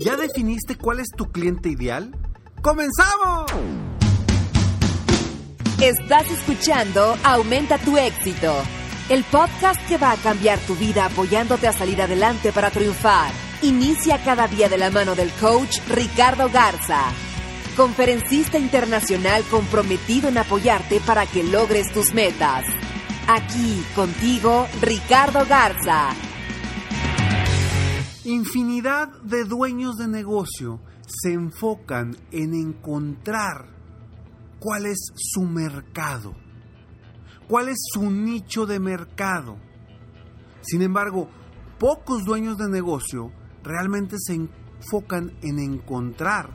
¿Ya definiste cuál es tu cliente ideal? ¡Comenzamos! Estás escuchando Aumenta tu éxito, el podcast que va a cambiar tu vida apoyándote a salir adelante para triunfar. Inicia cada día de la mano del coach Ricardo Garza, conferencista internacional comprometido en apoyarte para que logres tus metas. Aquí contigo, Ricardo Garza. Infinidad de dueños de negocio se enfocan en encontrar cuál es su mercado, cuál es su nicho de mercado. Sin embargo, pocos dueños de negocio realmente se enfocan en encontrar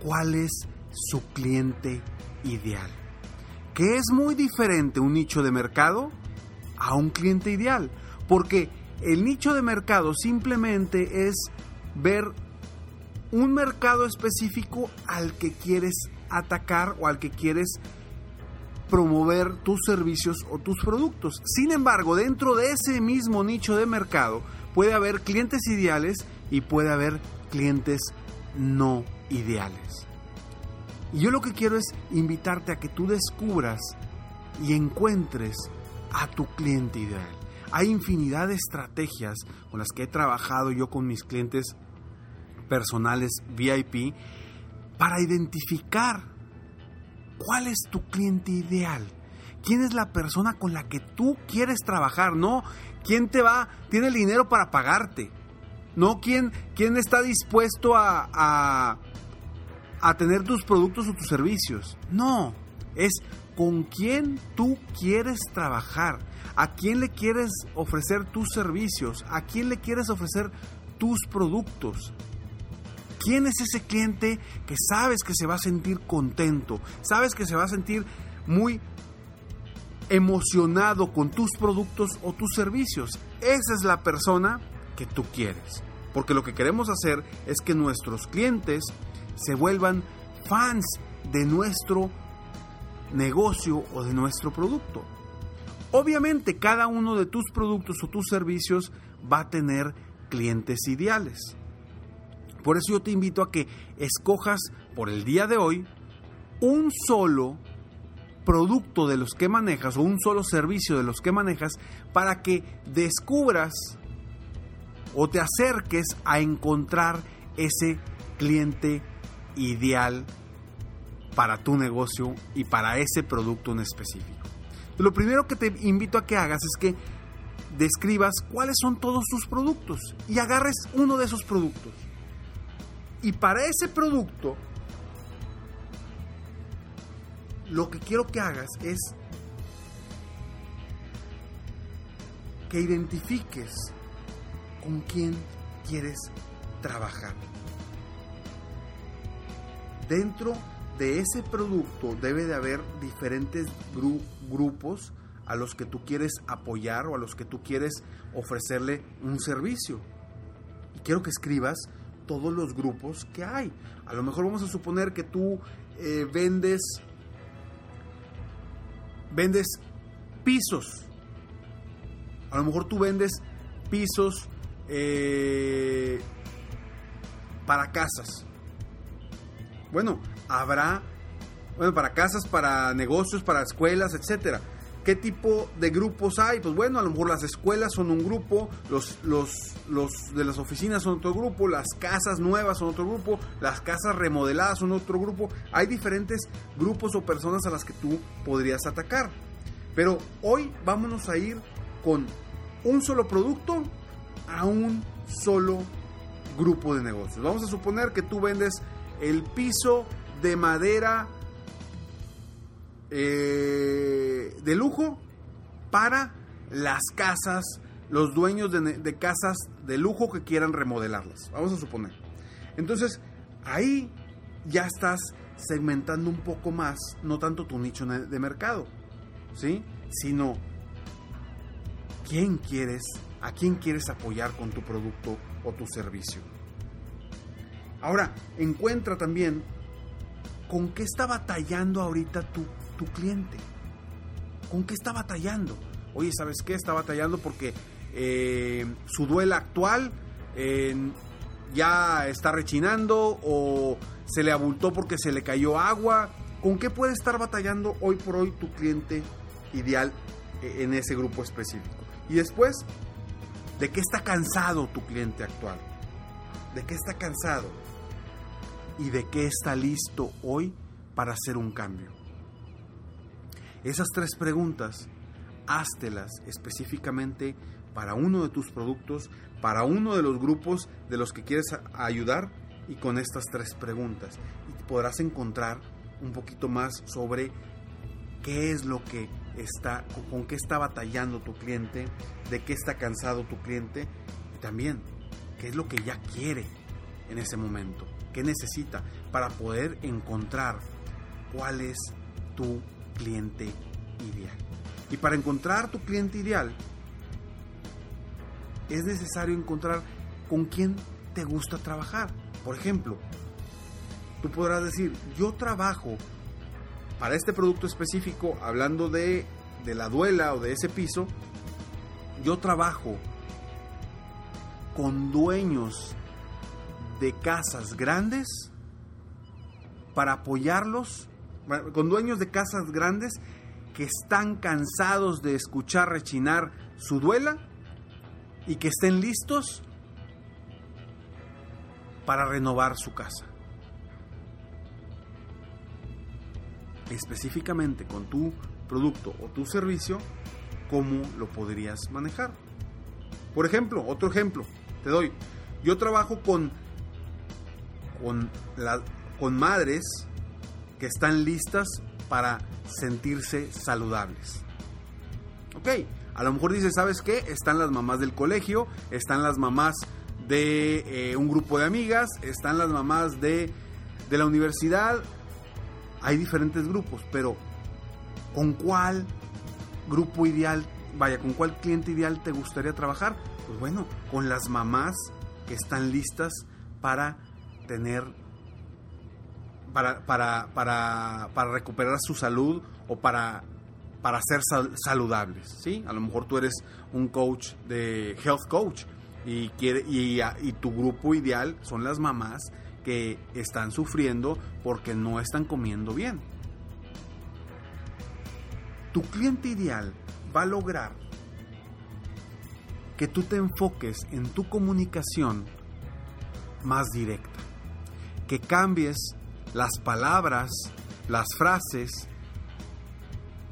cuál es su cliente ideal. Que es muy diferente un nicho de mercado a un cliente ideal, porque el nicho de mercado simplemente es ver un mercado específico al que quieres atacar o al que quieres promover tus servicios o tus productos. Sin embargo, dentro de ese mismo nicho de mercado puede haber clientes ideales y puede haber clientes no ideales. Y yo lo que quiero es invitarte a que tú descubras y encuentres a tu cliente ideal. Hay infinidad de estrategias con las que he trabajado yo con mis clientes personales VIP para identificar cuál es tu cliente ideal. ¿Quién es la persona con la que tú quieres trabajar? No, ¿quién te va, tiene el dinero para pagarte? No, ¿quién, quién está dispuesto a, a, a tener tus productos o tus servicios? No, es con quién tú quieres trabajar, a quién le quieres ofrecer tus servicios, a quién le quieres ofrecer tus productos. ¿Quién es ese cliente que sabes que se va a sentir contento? Sabes que se va a sentir muy emocionado con tus productos o tus servicios. Esa es la persona que tú quieres. Porque lo que queremos hacer es que nuestros clientes se vuelvan fans de nuestro negocio o de nuestro producto. Obviamente cada uno de tus productos o tus servicios va a tener clientes ideales. Por eso yo te invito a que escojas por el día de hoy un solo producto de los que manejas o un solo servicio de los que manejas para que descubras o te acerques a encontrar ese cliente ideal para tu negocio y para ese producto en específico. Lo primero que te invito a que hagas es que describas cuáles son todos tus productos y agarres uno de esos productos. Y para ese producto, lo que quiero que hagas es que identifiques con quién quieres trabajar. Dentro de ese producto debe de haber diferentes grupos a los que tú quieres apoyar o a los que tú quieres ofrecerle un servicio. Y quiero que escribas todos los grupos que hay. A lo mejor vamos a suponer que tú eh, vendes vendes pisos. A lo mejor tú vendes pisos eh, para casas. Bueno, habrá, bueno, para casas, para negocios, para escuelas, etcétera. ¿Qué tipo de grupos hay? Pues bueno, a lo mejor las escuelas son un grupo, los, los, los de las oficinas son otro grupo, las casas nuevas son otro grupo, las casas remodeladas son otro grupo. Hay diferentes grupos o personas a las que tú podrías atacar. Pero hoy vámonos a ir con un solo producto a un solo grupo de negocios. Vamos a suponer que tú vendes el piso de madera eh, de lujo para las casas, los dueños de, de, casas de lujo que quieran remodelarlas. Vamos a suponer. Entonces, ahí ya estás segmentando un poco más, no tanto tu nicho de mercado, ¿sí? Sino quién quieres, a quién quieres apoyar con tu producto o tu servicio. Ahora, encuentra también con qué está batallando ahorita tu, tu cliente. ¿Con qué está batallando? Oye, ¿sabes qué? Está batallando porque eh, su duela actual eh, ya está rechinando o se le abultó porque se le cayó agua. ¿Con qué puede estar batallando hoy por hoy tu cliente ideal eh, en ese grupo específico? Y después, ¿de qué está cansado tu cliente actual? ¿De qué está cansado? ¿Y de qué está listo hoy para hacer un cambio? Esas tres preguntas, háztelas específicamente para uno de tus productos, para uno de los grupos de los que quieres ayudar y con estas tres preguntas. Y podrás encontrar un poquito más sobre qué es lo que está, con qué está batallando tu cliente, de qué está cansado tu cliente y también qué es lo que ya quiere en ese momento, qué necesita para poder encontrar cuál es tu cliente ideal. Y para encontrar tu cliente ideal, es necesario encontrar con quién te gusta trabajar. Por ejemplo, tú podrás decir, yo trabajo para este producto específico, hablando de, de la duela o de ese piso, yo trabajo con dueños de casas grandes para apoyarlos, con dueños de casas grandes que están cansados de escuchar rechinar su duela y que estén listos para renovar su casa. específicamente con tu producto o tu servicio, cómo lo podrías manejar. Por ejemplo, otro ejemplo, te doy. Yo trabajo con, con, con madres que están listas para sentirse saludables. Ok, a lo mejor dices, ¿sabes qué? Están las mamás del colegio, están las mamás de eh, un grupo de amigas, están las mamás de, de la universidad, hay diferentes grupos, pero ¿con cuál grupo ideal, vaya, con cuál cliente ideal te gustaría trabajar? Pues bueno, con las mamás que están listas para tener, para, para, para, para recuperar su salud o para, para ser saludables, ¿sí? A lo mejor tú eres un coach de health coach y, quiere, y, y tu grupo ideal son las mamás que están sufriendo porque no están comiendo bien. Tu cliente ideal va a lograr que tú te enfoques en tu comunicación más directa, que cambies las palabras, las frases,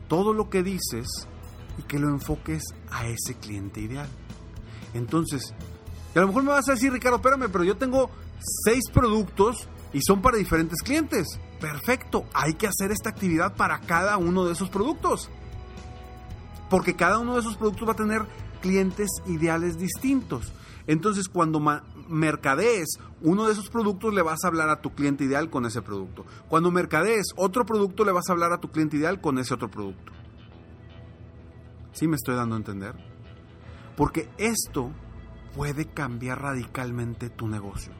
todo lo que dices y que lo enfoques a ese cliente ideal. Entonces, a lo mejor me vas a decir, Ricardo, espérame, pero yo tengo seis productos y son para diferentes clientes. Perfecto, hay que hacer esta actividad para cada uno de esos productos. Porque cada uno de esos productos va a tener clientes ideales distintos. Entonces, cuando mercadees uno de esos productos, le vas a hablar a tu cliente ideal con ese producto. Cuando mercadees otro producto, le vas a hablar a tu cliente ideal con ese otro producto. ¿Sí me estoy dando a entender? Porque esto puede cambiar radicalmente tu negocio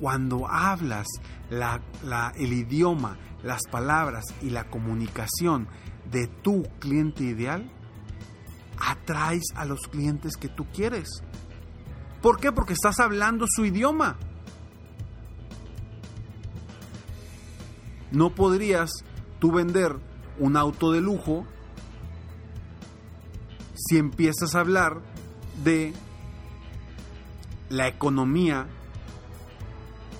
cuando hablas el idioma, las palabras y la comunicación de tu cliente ideal, atraes a los clientes que tú quieres. ¿Por qué? Porque estás hablando su idioma. No podrías tú vender un auto de lujo si empiezas a hablar de la economía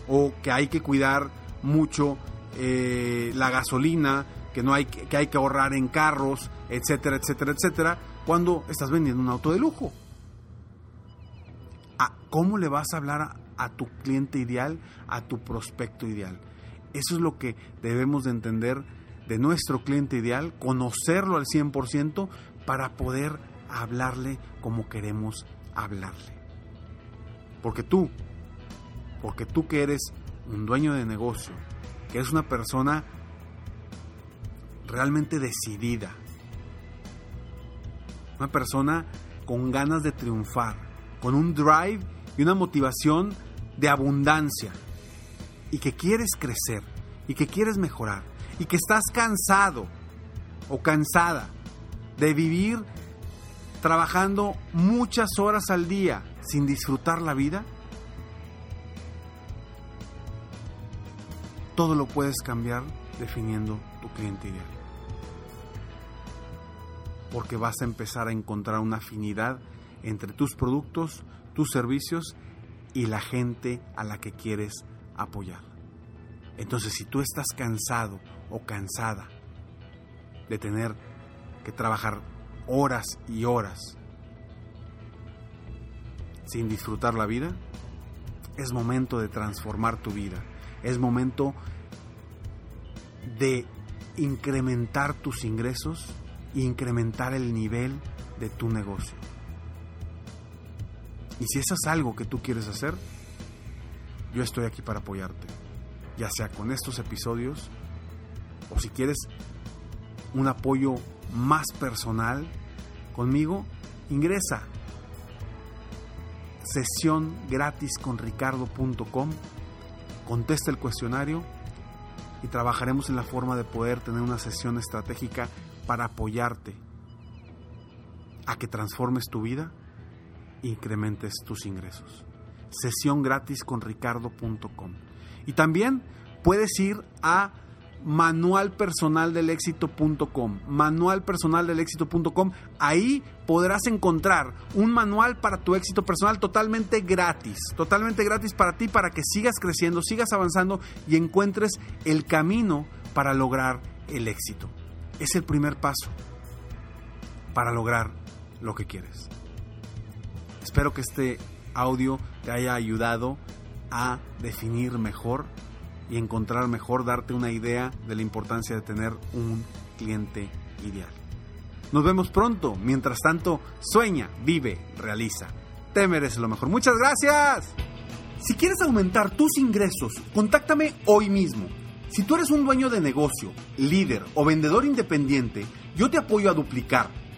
o que hay que cuidar mucho eh, la gasolina, que no hay que hay que ahorrar en carros, etcétera, etcétera, etcétera, cuando estás vendiendo un auto de lujo. ¿Cómo le vas a hablar a, tu cliente ideal, a tu prospecto ideal? Eso es lo que debemos de entender de nuestro cliente ideal, conocerlo al 100% para poder hablarle como queremos hablarle. Porque tú, porque tú que eres un dueño de negocio, que eres una persona realmente decidida, una persona con ganas de triunfar, con un drive y una motivación de abundancia y que quieres crecer y que quieres mejorar y que estás cansado o cansada de vivir trabajando muchas horas al día sin disfrutar la vida, todo lo puedes cambiar definiendo tu cliente ideal. Porque vas a empezar a encontrar una afinidad entre tus productos, tus servicios y la gente a la que quieres apoyar. Entonces, si tú estás cansado o cansada de tener que trabajar horas y horas sin disfrutar la vida, es momento de transformar tu vida. Es momento de incrementar tus ingresos e incrementar el nivel de tu negocio. Y si eso es algo que tú quieres hacer, yo estoy aquí para apoyarte. Ya sea con estos episodios o si quieres un apoyo más personal conmigo, ingresa sesión gratis con ricardo.com, contesta el cuestionario y trabajaremos en la forma de poder tener una sesión estratégica para apoyarte a que transformes tu vida incrementes tus ingresos. Sesión gratis con ricardo.com. Y también puedes ir a manualpersonaldelexito.com. Manualpersonaldelexito.com. Ahí podrás encontrar un manual para tu éxito personal totalmente gratis. Totalmente gratis para ti, para que sigas creciendo, sigas avanzando y encuentres el camino para lograr el éxito. Es el primer paso para lograr lo que quieres. Espero que este audio te haya ayudado a definir mejor y encontrar mejor, darte una idea de la importancia de tener un cliente ideal. Nos vemos pronto. Mientras tanto, sueña, vive, realiza. Te mereces lo mejor. Muchas gracias. Si quieres aumentar tus ingresos, contáctame hoy mismo. Si tú eres un dueño de negocio, líder o vendedor independiente, yo te apoyo a duplicar